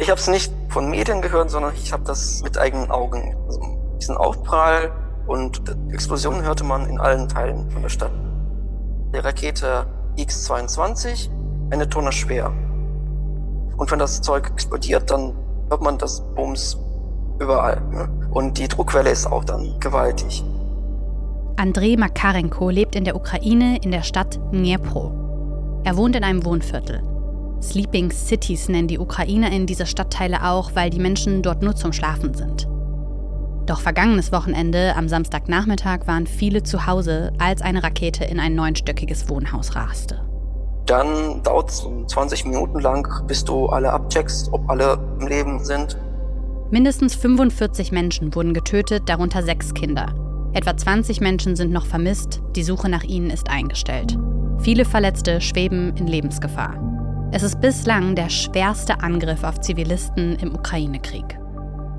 Ich habe es nicht von Medien gehört, sondern ich habe das mit eigenen Augen. Also diesen Aufprall und Explosionen hörte man in allen Teilen von der Stadt. Die Rakete X-22, eine Tonne schwer. Und wenn das Zeug explodiert, dann hört man das Bums überall. Ne? Und die Druckwelle ist auch dann gewaltig. Andrei Makarenko lebt in der Ukraine in der Stadt Dnipro. Er wohnt in einem Wohnviertel. Sleeping Cities nennen die Ukrainer in diese Stadtteile auch, weil die Menschen dort nur zum Schlafen sind. Doch vergangenes Wochenende, am Samstagnachmittag, waren viele zu Hause, als eine Rakete in ein neunstöckiges Wohnhaus raste. Dann dauert es 20 Minuten lang, bis du alle abcheckst, ob alle im Leben sind. Mindestens 45 Menschen wurden getötet, darunter sechs Kinder. Etwa 20 Menschen sind noch vermisst, die Suche nach ihnen ist eingestellt. Viele Verletzte schweben in Lebensgefahr. Es ist bislang der schwerste Angriff auf Zivilisten im Ukraine-Krieg.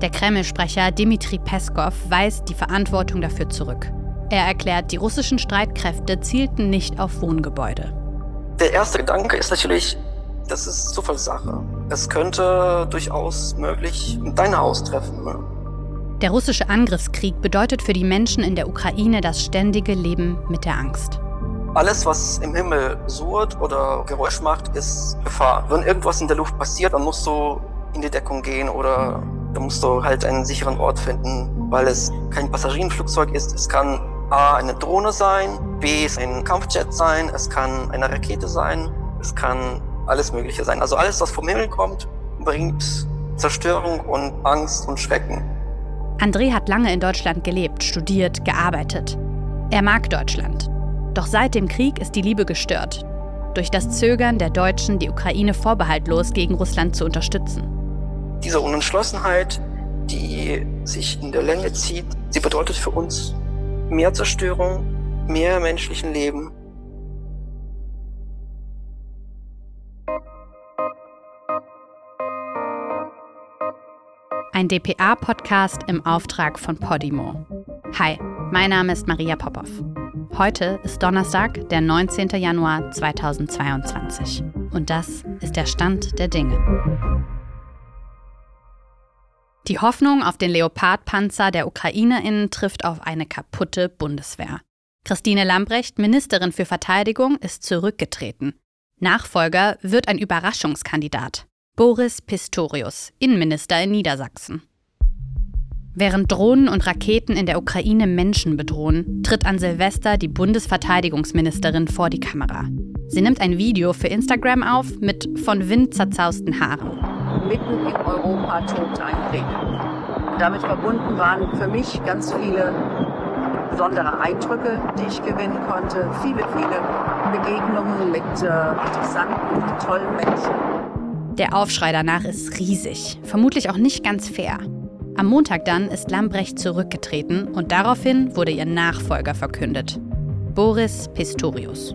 Der Kreml-Sprecher Dmitri Peskov weist die Verantwortung dafür zurück. Er erklärt, die russischen Streitkräfte zielten nicht auf Wohngebäude. Der erste Gedanke ist natürlich, das ist Zufallssache. Es könnte durchaus möglich dein Haus treffen. Ne? Der russische Angriffskrieg bedeutet für die Menschen in der Ukraine das ständige Leben mit der Angst. Alles, was im Himmel surrt oder Geräusch macht, ist Gefahr. Wenn irgendwas in der Luft passiert, dann musst du in die Deckung gehen oder dann musst du halt einen sicheren Ort finden, weil es kein Passagierenflugzeug ist. Es kann A eine Drohne sein, B ein Kampfjet sein, es kann eine Rakete sein, es kann alles Mögliche sein. Also alles, was vom Himmel kommt, bringt Zerstörung und Angst und Schrecken. André hat lange in Deutschland gelebt, studiert, gearbeitet. Er mag Deutschland. Doch seit dem Krieg ist die Liebe gestört. Durch das Zögern der Deutschen, die Ukraine vorbehaltlos gegen Russland zu unterstützen. Diese Unentschlossenheit, die sich in der Länge zieht, sie bedeutet für uns mehr Zerstörung, mehr menschlichen Leben. ein dpa-Podcast im Auftrag von Podimo. Hi, mein Name ist Maria Popov. Heute ist Donnerstag, der 19. Januar 2022. Und das ist der Stand der Dinge. Die Hoffnung auf den Leopardpanzer der UkrainerInnen trifft auf eine kaputte Bundeswehr. Christine Lambrecht, Ministerin für Verteidigung, ist zurückgetreten. Nachfolger wird ein Überraschungskandidat. Boris Pistorius, Innenminister in Niedersachsen. Während Drohnen und Raketen in der Ukraine Menschen bedrohen, tritt an Silvester die Bundesverteidigungsministerin vor die Kamera. Sie nimmt ein Video für Instagram auf mit von Wind zerzausten Haaren. Mitten in Europa Tod eintreten. Damit verbunden waren für mich ganz viele besondere Eindrücke, die ich gewinnen konnte. Viele, viele Begegnungen mit äh, interessanten, tollen Menschen. Der Aufschrei danach ist riesig, vermutlich auch nicht ganz fair. Am Montag dann ist Lambrecht zurückgetreten und daraufhin wurde ihr Nachfolger verkündet. Boris Pistorius.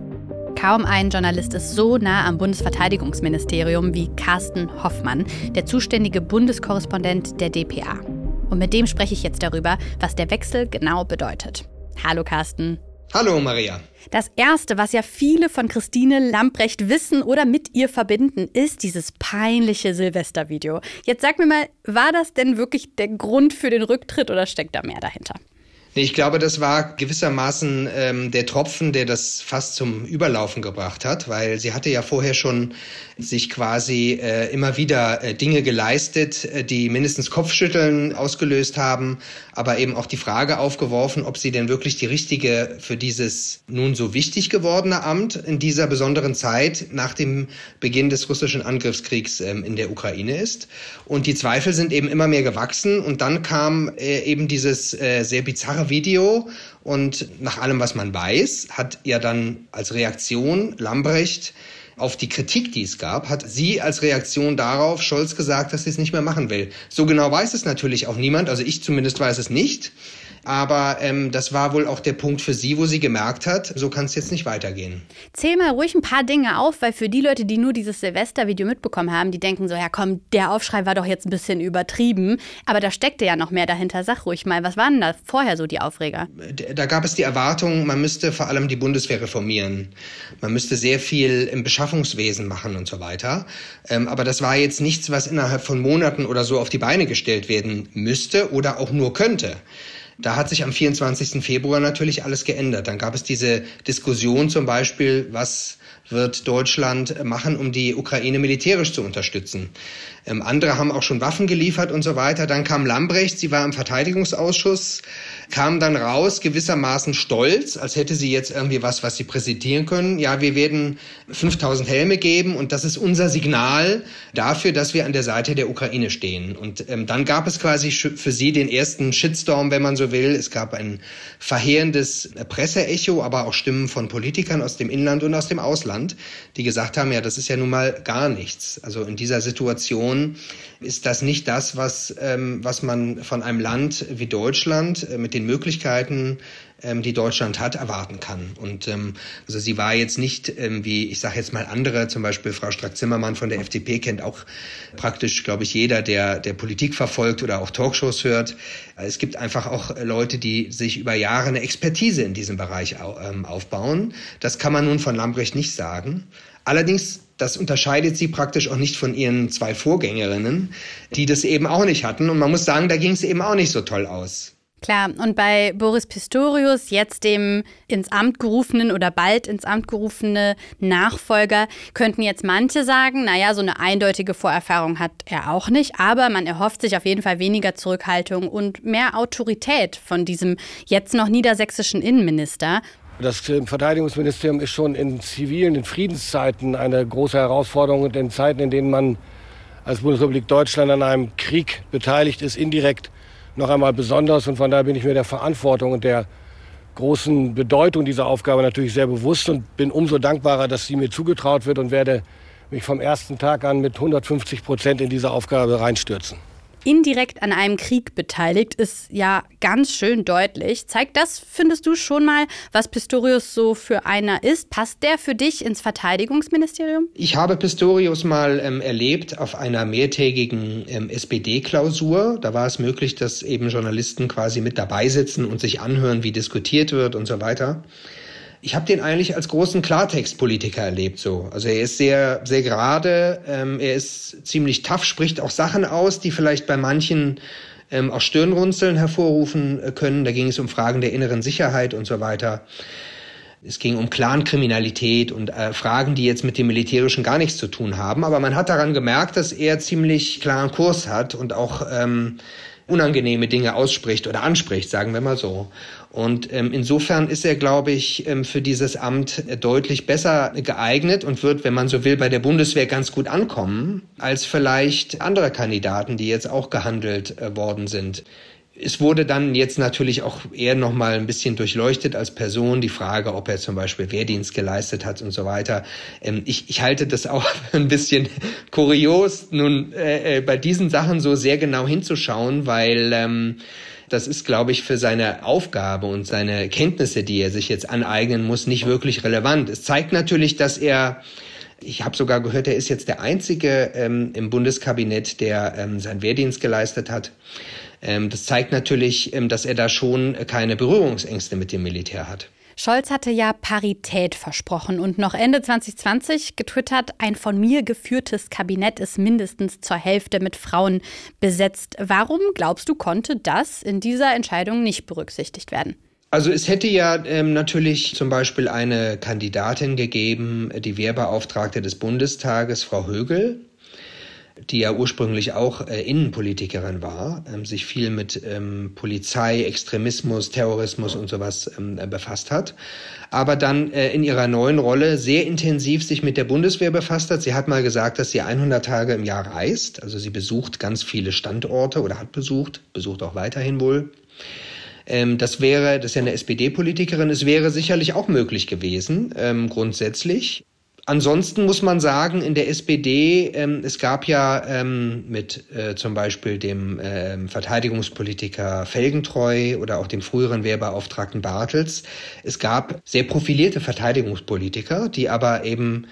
Kaum ein Journalist ist so nah am Bundesverteidigungsministerium wie Carsten Hoffmann, der zuständige Bundeskorrespondent der DPA. Und mit dem spreche ich jetzt darüber, was der Wechsel genau bedeutet. Hallo Carsten. Hallo Maria. Das Erste, was ja viele von Christine Lamprecht wissen oder mit ihr verbinden, ist dieses peinliche Silvestervideo. Jetzt sag mir mal, war das denn wirklich der Grund für den Rücktritt oder steckt da mehr dahinter? Ich glaube, das war gewissermaßen ähm, der Tropfen, der das fast zum Überlaufen gebracht hat, weil sie hatte ja vorher schon sich quasi äh, immer wieder äh, Dinge geleistet, äh, die mindestens Kopfschütteln ausgelöst haben, aber eben auch die Frage aufgeworfen, ob sie denn wirklich die richtige für dieses nun so wichtig gewordene Amt in dieser besonderen Zeit nach dem Beginn des russischen Angriffskriegs ähm, in der Ukraine ist. Und die Zweifel sind eben immer mehr gewachsen und dann kam äh, eben dieses äh, sehr bizarre Video und nach allem, was man weiß, hat ja dann als Reaktion Lambrecht auf die Kritik, die es gab, hat sie als Reaktion darauf Scholz gesagt, dass sie es nicht mehr machen will. So genau weiß es natürlich auch niemand, also ich zumindest weiß es nicht. Aber ähm, das war wohl auch der Punkt für sie, wo sie gemerkt hat, so kann es jetzt nicht weitergehen. Zähl mal ruhig ein paar Dinge auf, weil für die Leute, die nur dieses Silvester-Video mitbekommen haben, die denken so, ja komm, der Aufschrei war doch jetzt ein bisschen übertrieben. Aber da steckte ja noch mehr dahinter. Sag ruhig mal, was waren da vorher so die Aufreger? Da gab es die Erwartung, man müsste vor allem die Bundeswehr reformieren. Man müsste sehr viel im Beschaffungswesen machen und so weiter. Ähm, aber das war jetzt nichts, was innerhalb von Monaten oder so auf die Beine gestellt werden müsste oder auch nur könnte. Da hat sich am 24. Februar natürlich alles geändert. Dann gab es diese Diskussion zum Beispiel, was wird Deutschland machen, um die Ukraine militärisch zu unterstützen. Ähm, andere haben auch schon Waffen geliefert und so weiter. Dann kam Lambrecht, sie war im Verteidigungsausschuss, kam dann raus, gewissermaßen stolz, als hätte sie jetzt irgendwie was, was sie präsentieren können. Ja, wir werden 5000 Helme geben und das ist unser Signal dafür, dass wir an der Seite der Ukraine stehen. Und ähm, dann gab es quasi für sie den ersten Shitstorm, wenn man so will. Es gab ein verheerendes Presseecho, aber auch Stimmen von Politikern aus dem Inland und aus dem Ausland, die gesagt haben, ja, das ist ja nun mal gar nichts. Also in dieser Situation Situation ist das nicht das, was, ähm, was man von einem Land wie Deutschland äh, mit den Möglichkeiten, ähm, die Deutschland hat, erwarten kann. Und ähm, also sie war jetzt nicht, ähm, wie ich sage jetzt mal andere, zum Beispiel Frau Strack-Zimmermann von der FDP kennt auch praktisch, glaube ich, jeder, der, der Politik verfolgt oder auch Talkshows hört. Es gibt einfach auch Leute, die sich über Jahre eine Expertise in diesem Bereich ähm, aufbauen. Das kann man nun von Lambrecht nicht sagen. Allerdings das unterscheidet sie praktisch auch nicht von ihren zwei Vorgängerinnen, die das eben auch nicht hatten. Und man muss sagen, da ging es eben auch nicht so toll aus. Klar, und bei Boris Pistorius, jetzt dem ins Amt gerufenen oder bald ins Amt gerufene Nachfolger, könnten jetzt manche sagen, naja, so eine eindeutige Vorerfahrung hat er auch nicht, aber man erhofft sich auf jeden Fall weniger Zurückhaltung und mehr Autorität von diesem jetzt noch niedersächsischen Innenminister. Das Verteidigungsministerium ist schon in zivilen, in Friedenszeiten eine große Herausforderung und in Zeiten, in denen man als Bundesrepublik Deutschland an einem Krieg beteiligt ist, indirekt noch einmal besonders. Und von daher bin ich mir der Verantwortung und der großen Bedeutung dieser Aufgabe natürlich sehr bewusst und bin umso dankbarer, dass sie mir zugetraut wird und werde mich vom ersten Tag an mit 150 Prozent in diese Aufgabe reinstürzen indirekt an einem Krieg beteiligt, ist ja ganz schön deutlich. Zeigt das, findest du schon mal, was Pistorius so für einer ist? Passt der für dich ins Verteidigungsministerium? Ich habe Pistorius mal ähm, erlebt auf einer mehrtägigen ähm, SPD-Klausur. Da war es möglich, dass eben Journalisten quasi mit dabei sitzen und sich anhören, wie diskutiert wird und so weiter ich habe den eigentlich als großen Klartextpolitiker erlebt so. Also er ist sehr, sehr gerade, ähm, er ist ziemlich tough, spricht auch Sachen aus, die vielleicht bei manchen ähm, auch Stirnrunzeln hervorrufen äh, können. Da ging es um Fragen der inneren Sicherheit und so weiter. Es ging um Clankriminalität und äh, Fragen, die jetzt mit dem Militärischen gar nichts zu tun haben. Aber man hat daran gemerkt, dass er ziemlich klaren Kurs hat und auch ähm, unangenehme Dinge ausspricht oder anspricht, sagen wir mal so. Und ähm, insofern ist er, glaube ich, ähm, für dieses Amt deutlich besser geeignet und wird, wenn man so will, bei der Bundeswehr ganz gut ankommen, als vielleicht andere Kandidaten, die jetzt auch gehandelt äh, worden sind. Es wurde dann jetzt natürlich auch eher noch mal ein bisschen durchleuchtet als Person die Frage, ob er zum Beispiel Wehrdienst geleistet hat und so weiter. Ähm, ich, ich halte das auch ein bisschen kurios, nun äh, äh, bei diesen Sachen so sehr genau hinzuschauen, weil ähm, das ist, glaube ich, für seine Aufgabe und seine Kenntnisse, die er sich jetzt aneignen muss, nicht wirklich relevant. Es zeigt natürlich, dass er ich habe sogar gehört, er ist jetzt der Einzige ähm, im Bundeskabinett, der ähm, seinen Wehrdienst geleistet hat. Ähm, das zeigt natürlich, ähm, dass er da schon keine Berührungsängste mit dem Militär hat. Scholz hatte ja Parität versprochen und noch Ende 2020 getwittert, ein von mir geführtes Kabinett ist mindestens zur Hälfte mit Frauen besetzt. Warum glaubst du, konnte das in dieser Entscheidung nicht berücksichtigt werden? Also es hätte ja ähm, natürlich zum Beispiel eine Kandidatin gegeben, die Wehrbeauftragte des Bundestages, Frau Högel die ja ursprünglich auch äh, Innenpolitikerin war, ähm, sich viel mit ähm, Polizei, Extremismus, Terrorismus und sowas ähm, äh, befasst hat, aber dann äh, in ihrer neuen Rolle sehr intensiv sich mit der Bundeswehr befasst hat. Sie hat mal gesagt, dass sie 100 Tage im Jahr reist, also sie besucht ganz viele Standorte oder hat besucht, besucht auch weiterhin wohl. Ähm, das wäre, das ist ja eine SPD-Politikerin, es wäre sicherlich auch möglich gewesen, ähm, grundsätzlich. Ansonsten muss man sagen, in der SPD, ähm, es gab ja ähm, mit äh, zum Beispiel dem äh, Verteidigungspolitiker Felgentreu oder auch dem früheren Wehrbeauftragten Bartels, es gab sehr profilierte Verteidigungspolitiker, die aber eben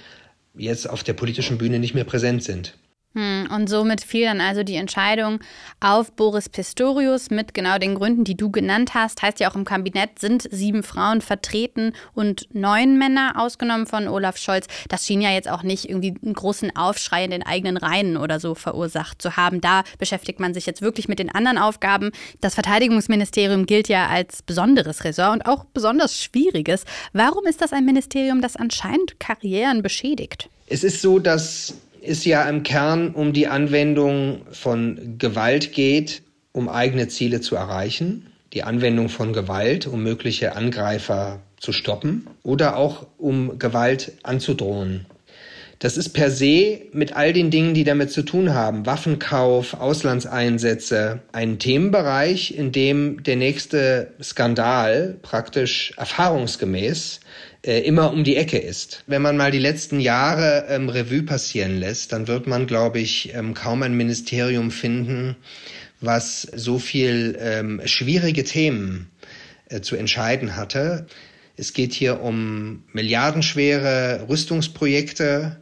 jetzt auf der politischen Bühne nicht mehr präsent sind. Hm, und somit fiel dann also die Entscheidung auf Boris Pistorius mit genau den Gründen, die du genannt hast. Heißt ja auch im Kabinett sind sieben Frauen vertreten und neun Männer, ausgenommen von Olaf Scholz. Das schien ja jetzt auch nicht irgendwie einen großen Aufschrei in den eigenen Reihen oder so verursacht zu haben. Da beschäftigt man sich jetzt wirklich mit den anderen Aufgaben. Das Verteidigungsministerium gilt ja als besonderes Ressort und auch besonders schwieriges. Warum ist das ein Ministerium, das anscheinend Karrieren beschädigt? Es ist so, dass es ja im Kern um die Anwendung von Gewalt geht, um eigene Ziele zu erreichen. Die Anwendung von Gewalt, um mögliche Angreifer zu stoppen oder auch um Gewalt anzudrohen. Das ist per se mit all den Dingen, die damit zu tun haben, Waffenkauf, Auslandseinsätze, ein Themenbereich, in dem der nächste Skandal praktisch erfahrungsgemäß äh, immer um die Ecke ist. Wenn man mal die letzten Jahre ähm, Revue passieren lässt, dann wird man, glaube ich, ähm, kaum ein Ministerium finden, was so viel ähm, schwierige Themen äh, zu entscheiden hatte. Es geht hier um milliardenschwere Rüstungsprojekte,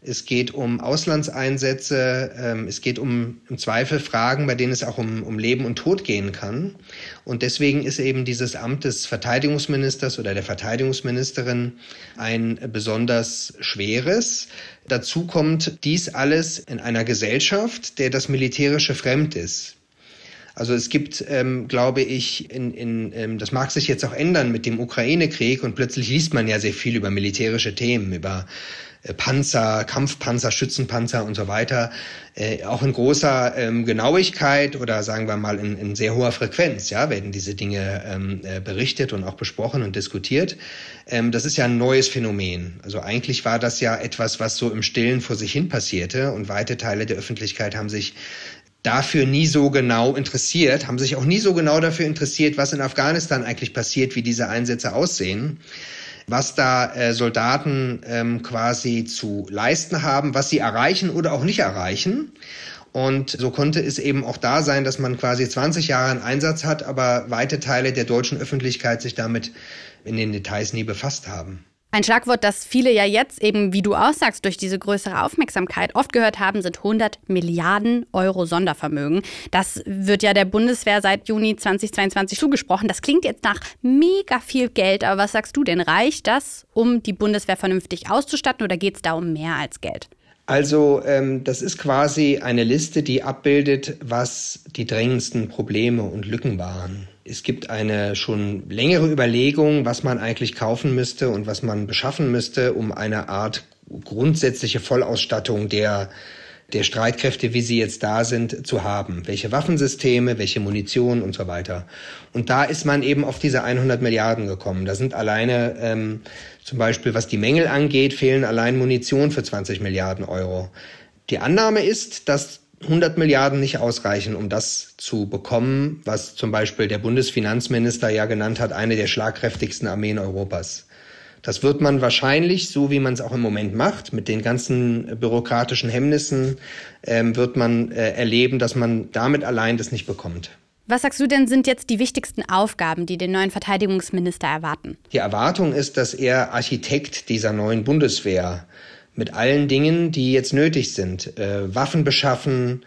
es geht um Auslandseinsätze, ähm, es geht um im Zweifel Fragen, bei denen es auch um, um Leben und Tod gehen kann. Und deswegen ist eben dieses Amt des Verteidigungsministers oder der Verteidigungsministerin ein besonders schweres. Dazu kommt dies alles in einer Gesellschaft, der das Militärische fremd ist. Also es gibt, ähm, glaube ich, in, in, ähm, das mag sich jetzt auch ändern mit dem Ukraine-Krieg und plötzlich liest man ja sehr viel über militärische Themen, über Panzer, Kampfpanzer, Schützenpanzer und so weiter, äh, auch in großer ähm, Genauigkeit oder sagen wir mal in, in sehr hoher Frequenz, ja, werden diese Dinge ähm, äh, berichtet und auch besprochen und diskutiert. Ähm, das ist ja ein neues Phänomen. Also eigentlich war das ja etwas, was so im Stillen vor sich hin passierte und weite Teile der Öffentlichkeit haben sich dafür nie so genau interessiert, haben sich auch nie so genau dafür interessiert, was in Afghanistan eigentlich passiert, wie diese Einsätze aussehen was da äh, Soldaten ähm, quasi zu leisten haben, was sie erreichen oder auch nicht erreichen. Und so konnte es eben auch da sein, dass man quasi 20 Jahre einen Einsatz hat, aber weite Teile der deutschen Öffentlichkeit sich damit in den Details nie befasst haben. Ein Schlagwort, das viele ja jetzt eben, wie du aussagst, durch diese größere Aufmerksamkeit oft gehört haben, sind 100 Milliarden Euro Sondervermögen. Das wird ja der Bundeswehr seit Juni 2022 zugesprochen. Das klingt jetzt nach mega viel Geld, aber was sagst du denn? Reicht das, um die Bundeswehr vernünftig auszustatten oder geht es da um mehr als Geld? Also ähm, das ist quasi eine Liste, die abbildet, was die drängendsten Probleme und Lücken waren. Es gibt eine schon längere Überlegung, was man eigentlich kaufen müsste und was man beschaffen müsste, um eine Art grundsätzliche Vollausstattung der der Streitkräfte, wie sie jetzt da sind, zu haben. Welche Waffensysteme, welche Munition und so weiter. Und da ist man eben auf diese 100 Milliarden gekommen. Da sind alleine, ähm, zum Beispiel was die Mängel angeht, fehlen allein Munition für 20 Milliarden Euro. Die Annahme ist, dass 100 Milliarden nicht ausreichen, um das zu bekommen, was zum Beispiel der Bundesfinanzminister ja genannt hat, eine der schlagkräftigsten Armeen Europas. Das wird man wahrscheinlich, so wie man es auch im Moment macht, mit den ganzen bürokratischen Hemmnissen, ähm, wird man äh, erleben, dass man damit allein das nicht bekommt. Was sagst du denn, sind jetzt die wichtigsten Aufgaben, die den neuen Verteidigungsminister erwarten? Die Erwartung ist, dass er Architekt dieser neuen Bundeswehr mit allen Dingen, die jetzt nötig sind. Äh, Waffen beschaffen,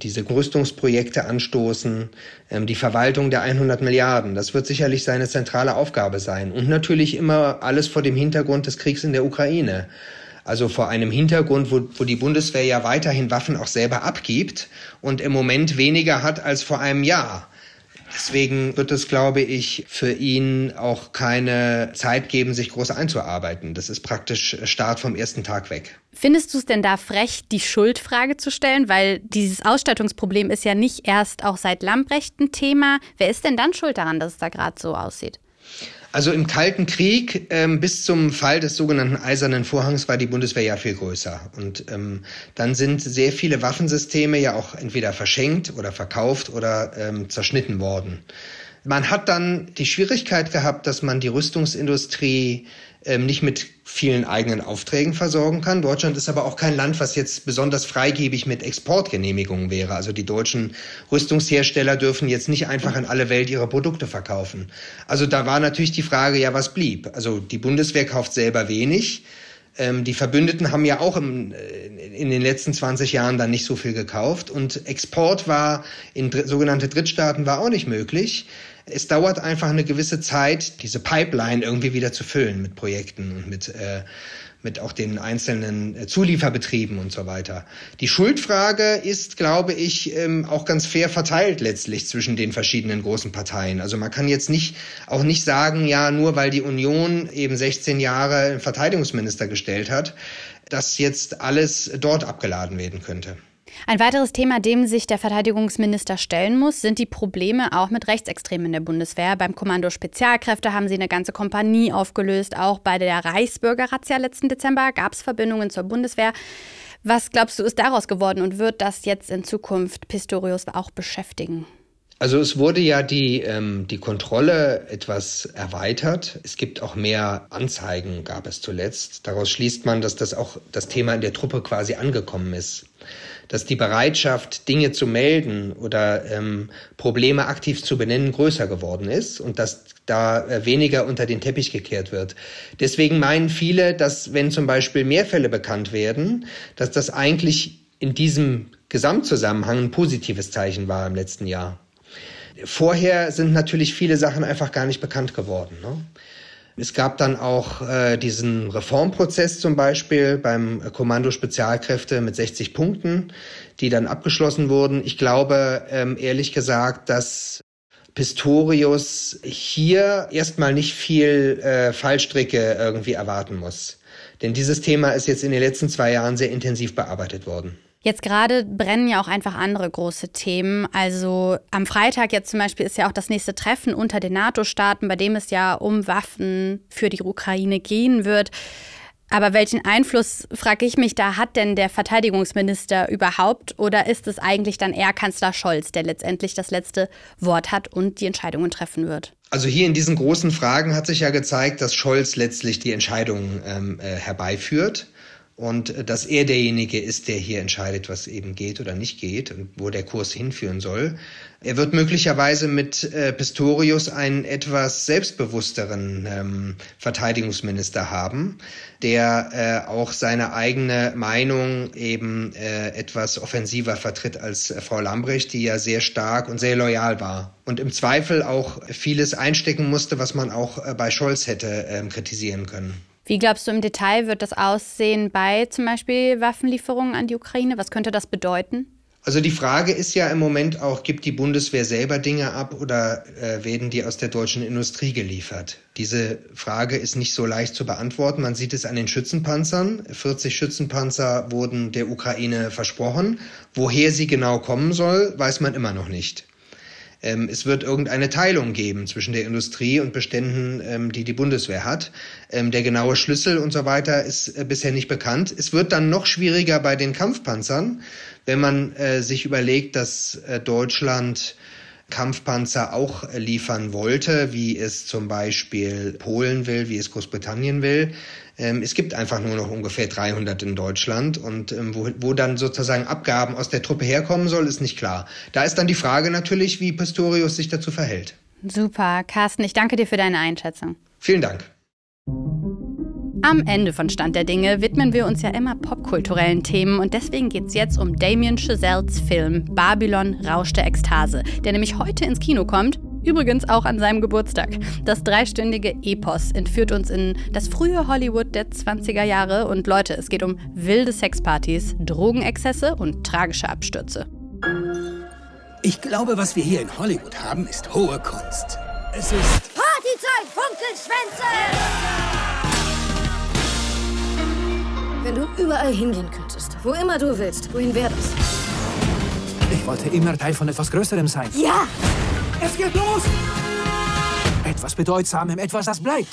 diese Rüstungsprojekte anstoßen, ähm, die Verwaltung der 100 Milliarden. Das wird sicherlich seine zentrale Aufgabe sein. Und natürlich immer alles vor dem Hintergrund des Kriegs in der Ukraine. Also vor einem Hintergrund, wo, wo die Bundeswehr ja weiterhin Waffen auch selber abgibt und im Moment weniger hat als vor einem Jahr. Deswegen wird es, glaube ich, für ihn auch keine Zeit geben, sich groß einzuarbeiten. Das ist praktisch Start vom ersten Tag weg. Findest du es denn da frech, die Schuldfrage zu stellen? Weil dieses Ausstattungsproblem ist ja nicht erst auch seit Lambrecht ein Thema. Wer ist denn dann schuld daran, dass es da gerade so aussieht? Also im Kalten Krieg ähm, bis zum Fall des sogenannten Eisernen Vorhangs war die Bundeswehr ja viel größer. Und ähm, dann sind sehr viele Waffensysteme ja auch entweder verschenkt oder verkauft oder ähm, zerschnitten worden. Man hat dann die Schwierigkeit gehabt, dass man die Rüstungsindustrie ähm, nicht mit vielen eigenen Aufträgen versorgen kann. Deutschland ist aber auch kein Land, was jetzt besonders freigebig mit Exportgenehmigungen wäre. Also die deutschen Rüstungshersteller dürfen jetzt nicht einfach in alle Welt ihre Produkte verkaufen. Also da war natürlich die Frage, ja, was blieb? Also die Bundeswehr kauft selber wenig. Ähm, die Verbündeten haben ja auch im, äh, in den letzten 20 Jahren dann nicht so viel gekauft und Export war in dr sogenannte Drittstaaten war auch nicht möglich. Es dauert einfach eine gewisse Zeit, diese Pipeline irgendwie wieder zu füllen mit Projekten und mit äh, mit auch den einzelnen äh, Zulieferbetrieben und so weiter. Die Schuldfrage ist, glaube ich, ähm, auch ganz fair verteilt letztlich zwischen den verschiedenen großen Parteien. Also man kann jetzt nicht auch nicht sagen, ja, nur weil die Union eben 16 Jahre Verteidigungsminister gestellt hat, dass jetzt alles dort abgeladen werden könnte. Ein weiteres Thema, dem sich der Verteidigungsminister stellen muss, sind die Probleme auch mit Rechtsextremen in der Bundeswehr. Beim Kommando Spezialkräfte haben sie eine ganze Kompanie aufgelöst. Auch bei der Reichsbürgerrazzia letzten Dezember gab es Verbindungen zur Bundeswehr. Was glaubst du, ist daraus geworden und wird das jetzt in Zukunft Pistorius auch beschäftigen? Also es wurde ja die, ähm, die Kontrolle etwas erweitert. Es gibt auch mehr Anzeigen, gab es zuletzt. Daraus schließt man, dass das auch das Thema in der Truppe quasi angekommen ist dass die Bereitschaft, Dinge zu melden oder ähm, Probleme aktiv zu benennen, größer geworden ist und dass da äh, weniger unter den Teppich gekehrt wird. Deswegen meinen viele, dass wenn zum Beispiel mehr Fälle bekannt werden, dass das eigentlich in diesem Gesamtzusammenhang ein positives Zeichen war im letzten Jahr. Vorher sind natürlich viele Sachen einfach gar nicht bekannt geworden. Ne? Es gab dann auch äh, diesen Reformprozess zum Beispiel beim Kommando Spezialkräfte mit 60 Punkten, die dann abgeschlossen wurden. Ich glaube ähm, ehrlich gesagt, dass Pistorius hier erstmal nicht viel äh, Fallstricke irgendwie erwarten muss. Denn dieses Thema ist jetzt in den letzten zwei Jahren sehr intensiv bearbeitet worden. Jetzt gerade brennen ja auch einfach andere große Themen. Also am Freitag jetzt zum Beispiel ist ja auch das nächste Treffen unter den NATO-Staaten, bei dem es ja um Waffen für die Ukraine gehen wird. Aber welchen Einfluss, frage ich mich, da hat denn der Verteidigungsminister überhaupt? Oder ist es eigentlich dann eher Kanzler Scholz, der letztendlich das letzte Wort hat und die Entscheidungen treffen wird? Also hier in diesen großen Fragen hat sich ja gezeigt, dass Scholz letztlich die Entscheidungen ähm, äh, herbeiführt und äh, dass er derjenige ist, der hier entscheidet, was eben geht oder nicht geht und wo der Kurs hinführen soll. Er wird möglicherweise mit äh, Pistorius einen etwas selbstbewussteren ähm, Verteidigungsminister haben, der äh, auch seine eigene Meinung eben äh, etwas offensiver vertritt als äh, Frau Lambrecht, die ja sehr stark und sehr loyal war und im Zweifel auch vieles einstecken musste, was man auch äh, bei Scholz hätte ähm, kritisieren können. Wie glaubst du im Detail wird das aussehen bei zum Beispiel Waffenlieferungen an die Ukraine? Was könnte das bedeuten? Also die Frage ist ja im Moment auch, gibt die Bundeswehr selber Dinge ab oder äh, werden die aus der deutschen Industrie geliefert? Diese Frage ist nicht so leicht zu beantworten. Man sieht es an den Schützenpanzern. 40 Schützenpanzer wurden der Ukraine versprochen. Woher sie genau kommen soll, weiß man immer noch nicht ähm, es wird irgendeine Teilung geben zwischen der Industrie und Beständen, ähm, die die Bundeswehr hat. Ähm, der genaue Schlüssel und so weiter ist äh, bisher nicht bekannt. Es wird dann noch schwieriger bei den Kampfpanzern, wenn man äh, sich überlegt, dass äh, Deutschland Kampfpanzer auch liefern wollte, wie es zum Beispiel Polen will, wie es Großbritannien will. Ähm, es gibt einfach nur noch ungefähr 300 in Deutschland und ähm, wo, wo dann sozusagen Abgaben aus der Truppe herkommen soll, ist nicht klar. Da ist dann die Frage natürlich, wie Pistorius sich dazu verhält. Super, Carsten, ich danke dir für deine Einschätzung. Vielen Dank. Am Ende von Stand der Dinge widmen wir uns ja immer popkulturellen Themen und deswegen geht es jetzt um Damien Chazelles Film Babylon Rausch der Ekstase, der nämlich heute ins Kino kommt. Übrigens auch an seinem Geburtstag. Das dreistündige Epos entführt uns in das frühe Hollywood der 20er Jahre und Leute, es geht um wilde Sexpartys, Drogenexzesse und tragische Abstürze. Ich glaube, was wir hier in Hollywood haben, ist hohe Kunst. Es ist Partyzeit, Funkelschwänze! Wenn du überall hingehen könntest, wo immer du willst, wohin wäre das? Ich wollte immer Teil von etwas Größerem sein. Ja! Es geht los! Etwas Bedeutsamem, etwas, das bleibt.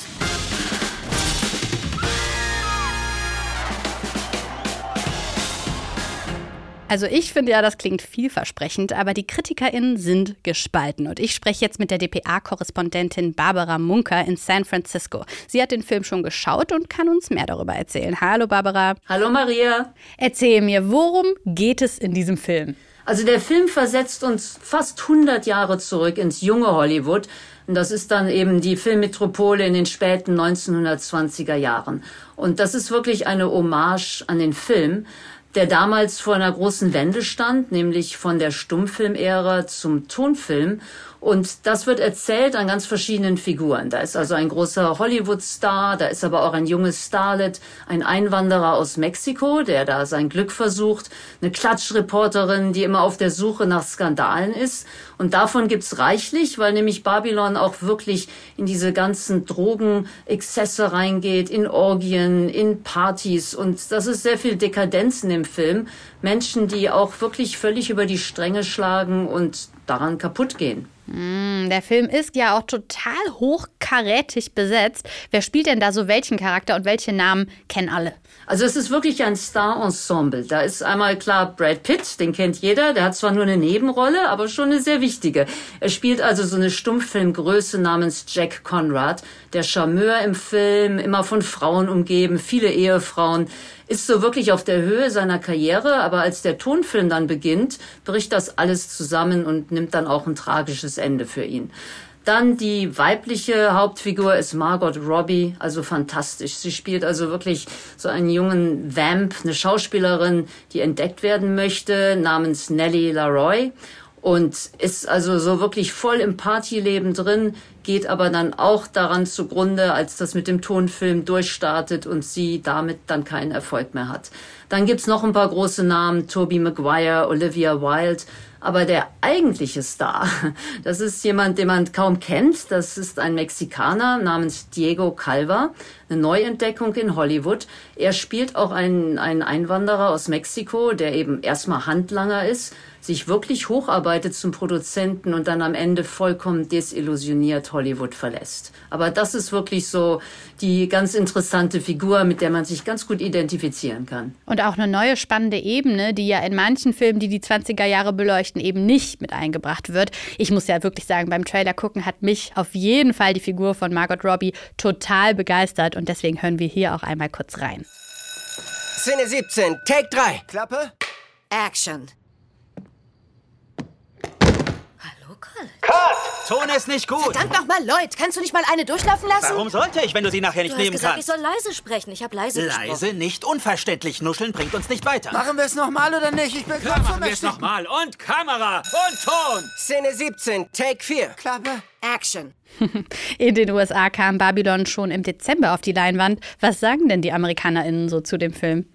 Also ich finde ja, das klingt vielversprechend, aber die KritikerInnen sind gespalten. Und ich spreche jetzt mit der DPA-Korrespondentin Barbara Munker in San Francisco. Sie hat den Film schon geschaut und kann uns mehr darüber erzählen. Hallo Barbara. Hallo Maria. Erzähl mir, worum geht es in diesem Film? Also der Film versetzt uns fast 100 Jahre zurück ins junge Hollywood. Und das ist dann eben die Filmmetropole in den späten 1920er Jahren. Und das ist wirklich eine Hommage an den Film der damals vor einer großen Wende stand, nämlich von der Stummfilmära zum Tonfilm. Und das wird erzählt an ganz verschiedenen Figuren. Da ist also ein großer Hollywood-Star, da ist aber auch ein junges Starlet, ein Einwanderer aus Mexiko, der da sein Glück versucht, eine Klatschreporterin, die immer auf der Suche nach Skandalen ist. Und davon gibt's reichlich, weil nämlich Babylon auch wirklich in diese ganzen Drogenexzesse reingeht, in Orgien, in Partys. Und das ist sehr viel Dekadenz in dem Film. Menschen, die auch wirklich völlig über die Stränge schlagen und daran kaputt gehen. Mm, der Film ist ja auch total hochkarätig besetzt. Wer spielt denn da so welchen Charakter und welche Namen kennen alle? Also es ist wirklich ein Star-Ensemble. Da ist einmal klar Brad Pitt, den kennt jeder. Der hat zwar nur eine Nebenrolle, aber schon eine sehr wichtige. Er spielt also so eine Stummfilmgröße namens Jack Conrad. Der Charmeur im Film, immer von Frauen umgeben, viele Ehefrauen ist so wirklich auf der Höhe seiner Karriere, aber als der Tonfilm dann beginnt, bricht das alles zusammen und nimmt dann auch ein tragisches Ende für ihn. Dann die weibliche Hauptfigur ist Margot Robbie, also fantastisch. Sie spielt also wirklich so einen jungen Vamp, eine Schauspielerin, die entdeckt werden möchte, namens Nellie Laroy und ist also so wirklich voll im Partyleben drin, geht aber dann auch daran zugrunde, als das mit dem Tonfilm durchstartet und sie damit dann keinen Erfolg mehr hat. Dann gibt's noch ein paar große Namen, Toby Maguire, Olivia Wilde, aber der eigentliche Star, das ist jemand, den man kaum kennt. Das ist ein Mexikaner namens Diego Calva, eine Neuentdeckung in Hollywood. Er spielt auch einen, einen Einwanderer aus Mexiko, der eben erstmal Handlanger ist, sich wirklich hocharbeitet zum Produzenten und dann am Ende vollkommen desillusioniert Hollywood verlässt. Aber das ist wirklich so die ganz interessante Figur, mit der man sich ganz gut identifizieren kann. Und auch eine neue spannende Ebene, die ja in manchen Filmen, die die 20er Jahre beleuchten, eben nicht mit eingebracht wird. Ich muss ja wirklich sagen, beim Trailer gucken hat mich auf jeden Fall die Figur von Margot Robbie total begeistert und deswegen hören wir hier auch einmal kurz rein. Szene 17, Take 3. Klappe. Action. Cut! Ton ist nicht gut. Verdammt nochmal, Lloyd, kannst du nicht mal eine durchlaufen lassen? Warum sollte ich, wenn du sie nachher nicht du hast nehmen gesagt, kannst? ich soll leise sprechen. Ich habe leise, Leise, gesprochen. nicht unverständlich. Nuscheln bringt uns nicht weiter. Machen wir es nochmal oder nicht? Ich bin Klar, machen wir es nochmal. Und Kamera und Ton. Szene 17, Take 4. Klappe. Action. In den USA kam Babylon schon im Dezember auf die Leinwand. Was sagen denn die AmerikanerInnen so zu dem Film?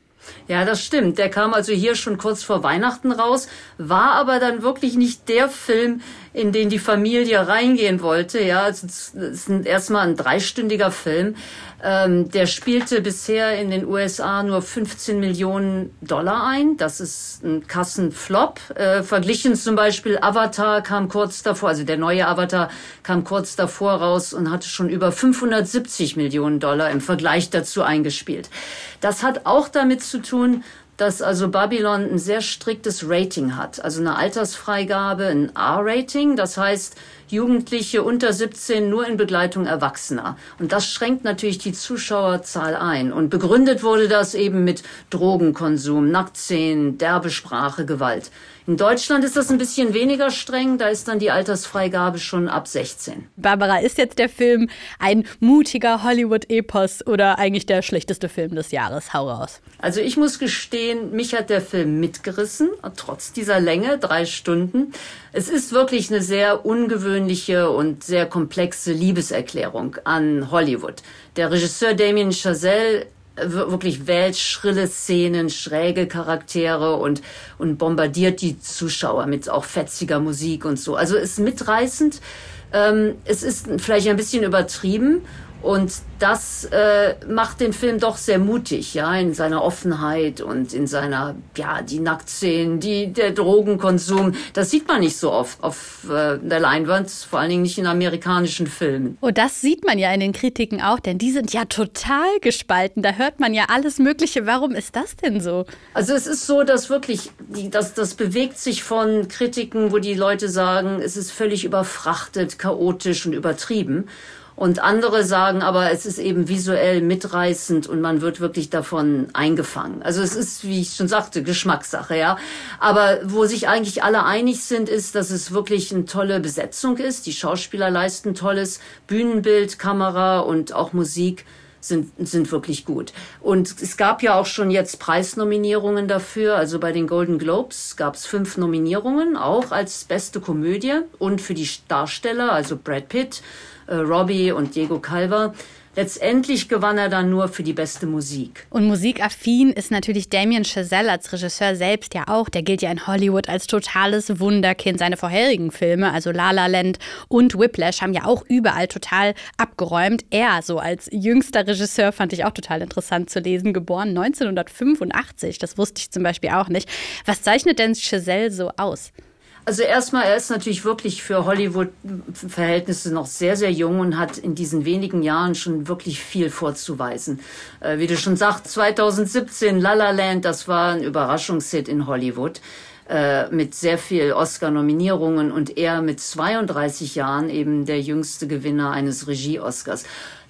Ja, das stimmt. Der kam also hier schon kurz vor Weihnachten raus, war aber dann wirklich nicht der Film, in den die Familie reingehen wollte. Ja, es ist erstmal ein dreistündiger Film. Ähm, der spielte bisher in den USA nur 15 Millionen Dollar ein. Das ist ein Kassenflop. Äh, verglichen zum Beispiel Avatar kam kurz davor, also der neue Avatar kam kurz davor raus und hatte schon über 570 Millionen Dollar im Vergleich dazu eingespielt. Das hat auch damit zu tun, dass also Babylon ein sehr striktes Rating hat. Also eine Altersfreigabe, ein R-Rating. Das heißt, Jugendliche unter 17 nur in Begleitung Erwachsener. Und das schränkt natürlich die Zuschauerzahl ein. Und begründet wurde das eben mit Drogenkonsum, Nacktszenen, derbe Sprache, Gewalt. In Deutschland ist das ein bisschen weniger streng, da ist dann die Altersfreigabe schon ab 16. Barbara, ist jetzt der Film ein mutiger Hollywood-Epos oder eigentlich der schlechteste Film des Jahres? Hau raus. Also ich muss gestehen, mich hat der Film mitgerissen, trotz dieser Länge, drei Stunden. Es ist wirklich eine sehr ungewöhnliche und sehr komplexe Liebeserklärung an Hollywood. Der Regisseur Damien Chazelle wirklich wählt schrille Szenen, schräge Charaktere und, und bombardiert die Zuschauer mit auch fetziger Musik und so. Also ist mitreißend. Ähm, es ist vielleicht ein bisschen übertrieben Und das äh, macht den Film doch sehr mutig, ja, in seiner Offenheit und in seiner, ja, die Nacktszenen, die, der Drogenkonsum. Das sieht man nicht so oft auf äh, der Leinwand, vor allen Dingen nicht in amerikanischen Filmen. Oh, das sieht man ja in den Kritiken auch, denn die sind ja total gespalten. Da hört man ja alles Mögliche. Warum ist das denn so? Also es ist so, dass wirklich, die, das, das bewegt sich von Kritiken, wo die Leute sagen, es ist völlig überfrachtet, chaotisch und übertrieben. Und andere sagen aber, es ist eben visuell mitreißend und man wird wirklich davon eingefangen. Also es ist, wie ich schon sagte, Geschmackssache, ja. Aber wo sich eigentlich alle einig sind, ist, dass es wirklich eine tolle Besetzung ist. Die Schauspieler leisten tolles Bühnenbild, Kamera und auch Musik sind, sind wirklich gut. Und es gab ja auch schon jetzt Preisnominierungen dafür. Also bei den Golden Globes gab es fünf Nominierungen, auch als beste Komödie und für die Darsteller, also Brad Pitt, äh, Robbie und Diego Calva. Letztendlich gewann er dann nur für die beste Musik. Und musikaffin ist natürlich Damien Chazelle als Regisseur selbst ja auch. Der gilt ja in Hollywood als totales Wunderkind. Seine vorherigen Filme, also La La Land und Whiplash, haben ja auch überall total abgeräumt. Er, so als jüngster Regisseur, fand ich auch total interessant zu lesen. Geboren 1985, das wusste ich zum Beispiel auch nicht. Was zeichnet denn Chazelle so aus? Also erstmal, er ist natürlich wirklich für Hollywood-Verhältnisse noch sehr, sehr jung und hat in diesen wenigen Jahren schon wirklich viel vorzuweisen. Äh, wie du schon sagst, 2017 La La Land, das war ein Überraschungshit in Hollywood äh, mit sehr viel Oscar-Nominierungen und er mit 32 Jahren eben der jüngste Gewinner eines Regie-Oscars.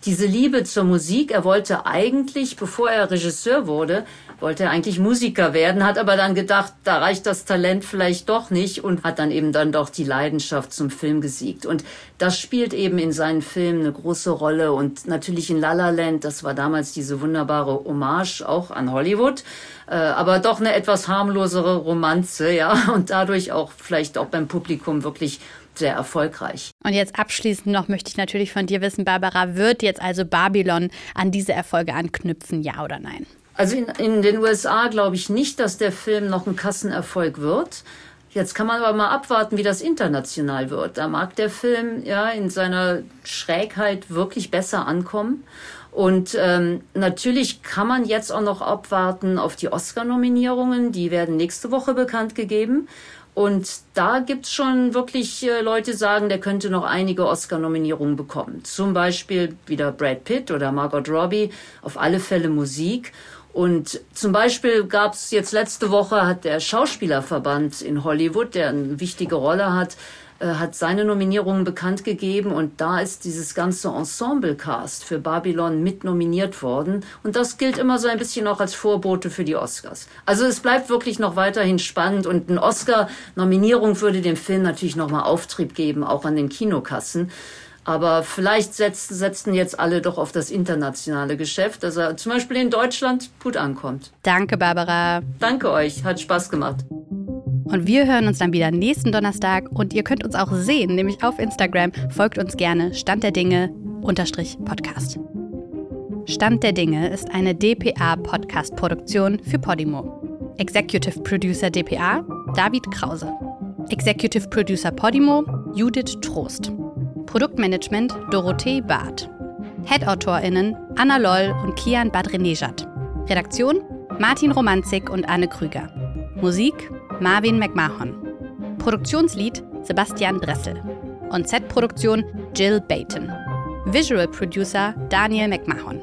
Diese Liebe zur Musik, er wollte eigentlich, bevor er Regisseur wurde, wollte eigentlich Musiker werden, hat aber dann gedacht, da reicht das Talent vielleicht doch nicht und hat dann eben dann doch die Leidenschaft zum Film gesiegt. Und das spielt eben in seinen Filmen eine große Rolle und natürlich in La La Land, das war damals diese wunderbare Hommage auch an Hollywood, äh, aber doch eine etwas harmlosere Romanze, ja, und dadurch auch vielleicht auch beim Publikum wirklich sehr erfolgreich. Und jetzt abschließend noch möchte ich natürlich von dir wissen, Barbara, wird jetzt also Babylon an diese Erfolge anknüpfen, ja oder nein? Also in, in den USA glaube ich nicht, dass der Film noch ein Kassenerfolg wird. Jetzt kann man aber mal abwarten, wie das international wird. Da mag der Film ja in seiner Schrägheit wirklich besser ankommen. Und ähm, natürlich kann man jetzt auch noch abwarten auf die Oscar-Nominierungen. Die werden nächste Woche bekannt gegeben. Und da gibt's schon wirklich äh, Leute, sagen, der könnte noch einige Oscar-Nominierungen bekommen. Zum Beispiel wieder Brad Pitt oder Margot Robbie, auf alle Fälle Musik. Und zum Beispiel gab es jetzt letzte Woche, hat der Schauspielerverband in Hollywood, der eine wichtige Rolle hat, äh, hat seine Nominierungen bekannt gegeben und da ist dieses ganze Ensemble-Cast für Babylon mit nominiert worden und das gilt immer so ein bisschen auch als Vorbote für die Oscars. Also es bleibt wirklich noch weiterhin spannend und eine Oscar-Nominierung würde dem Film natürlich nochmal Auftrieb geben, auch an den Kinokassen. Aber vielleicht setzten, setzten jetzt alle doch auf das internationale Geschäft, dass er zum Beispiel in Deutschland gut ankommt. Danke, Barbara. Danke euch, hat Spaß gemacht. Und wir hören uns dann wieder nächsten Donnerstag und ihr könnt uns auch sehen, nämlich auf Instagram. Folgt uns gerne Stand der Dinge unterstrich Podcast. Stand der Dinge ist eine DPA-Podcast-Produktion für Podimo. Executive Producer DPA David Krause. Executive Producer Podimo Judith Trost. Produktmanagement Dorothee Barth. Head-AutorInnen Anna Loll und Kian Badrenejad. Redaktion Martin Romanzig und Anne Krüger. Musik Marvin McMahon. Produktionslied Sebastian Dressel. Und Set-Produktion Jill Bayton. Visual Producer Daniel McMahon.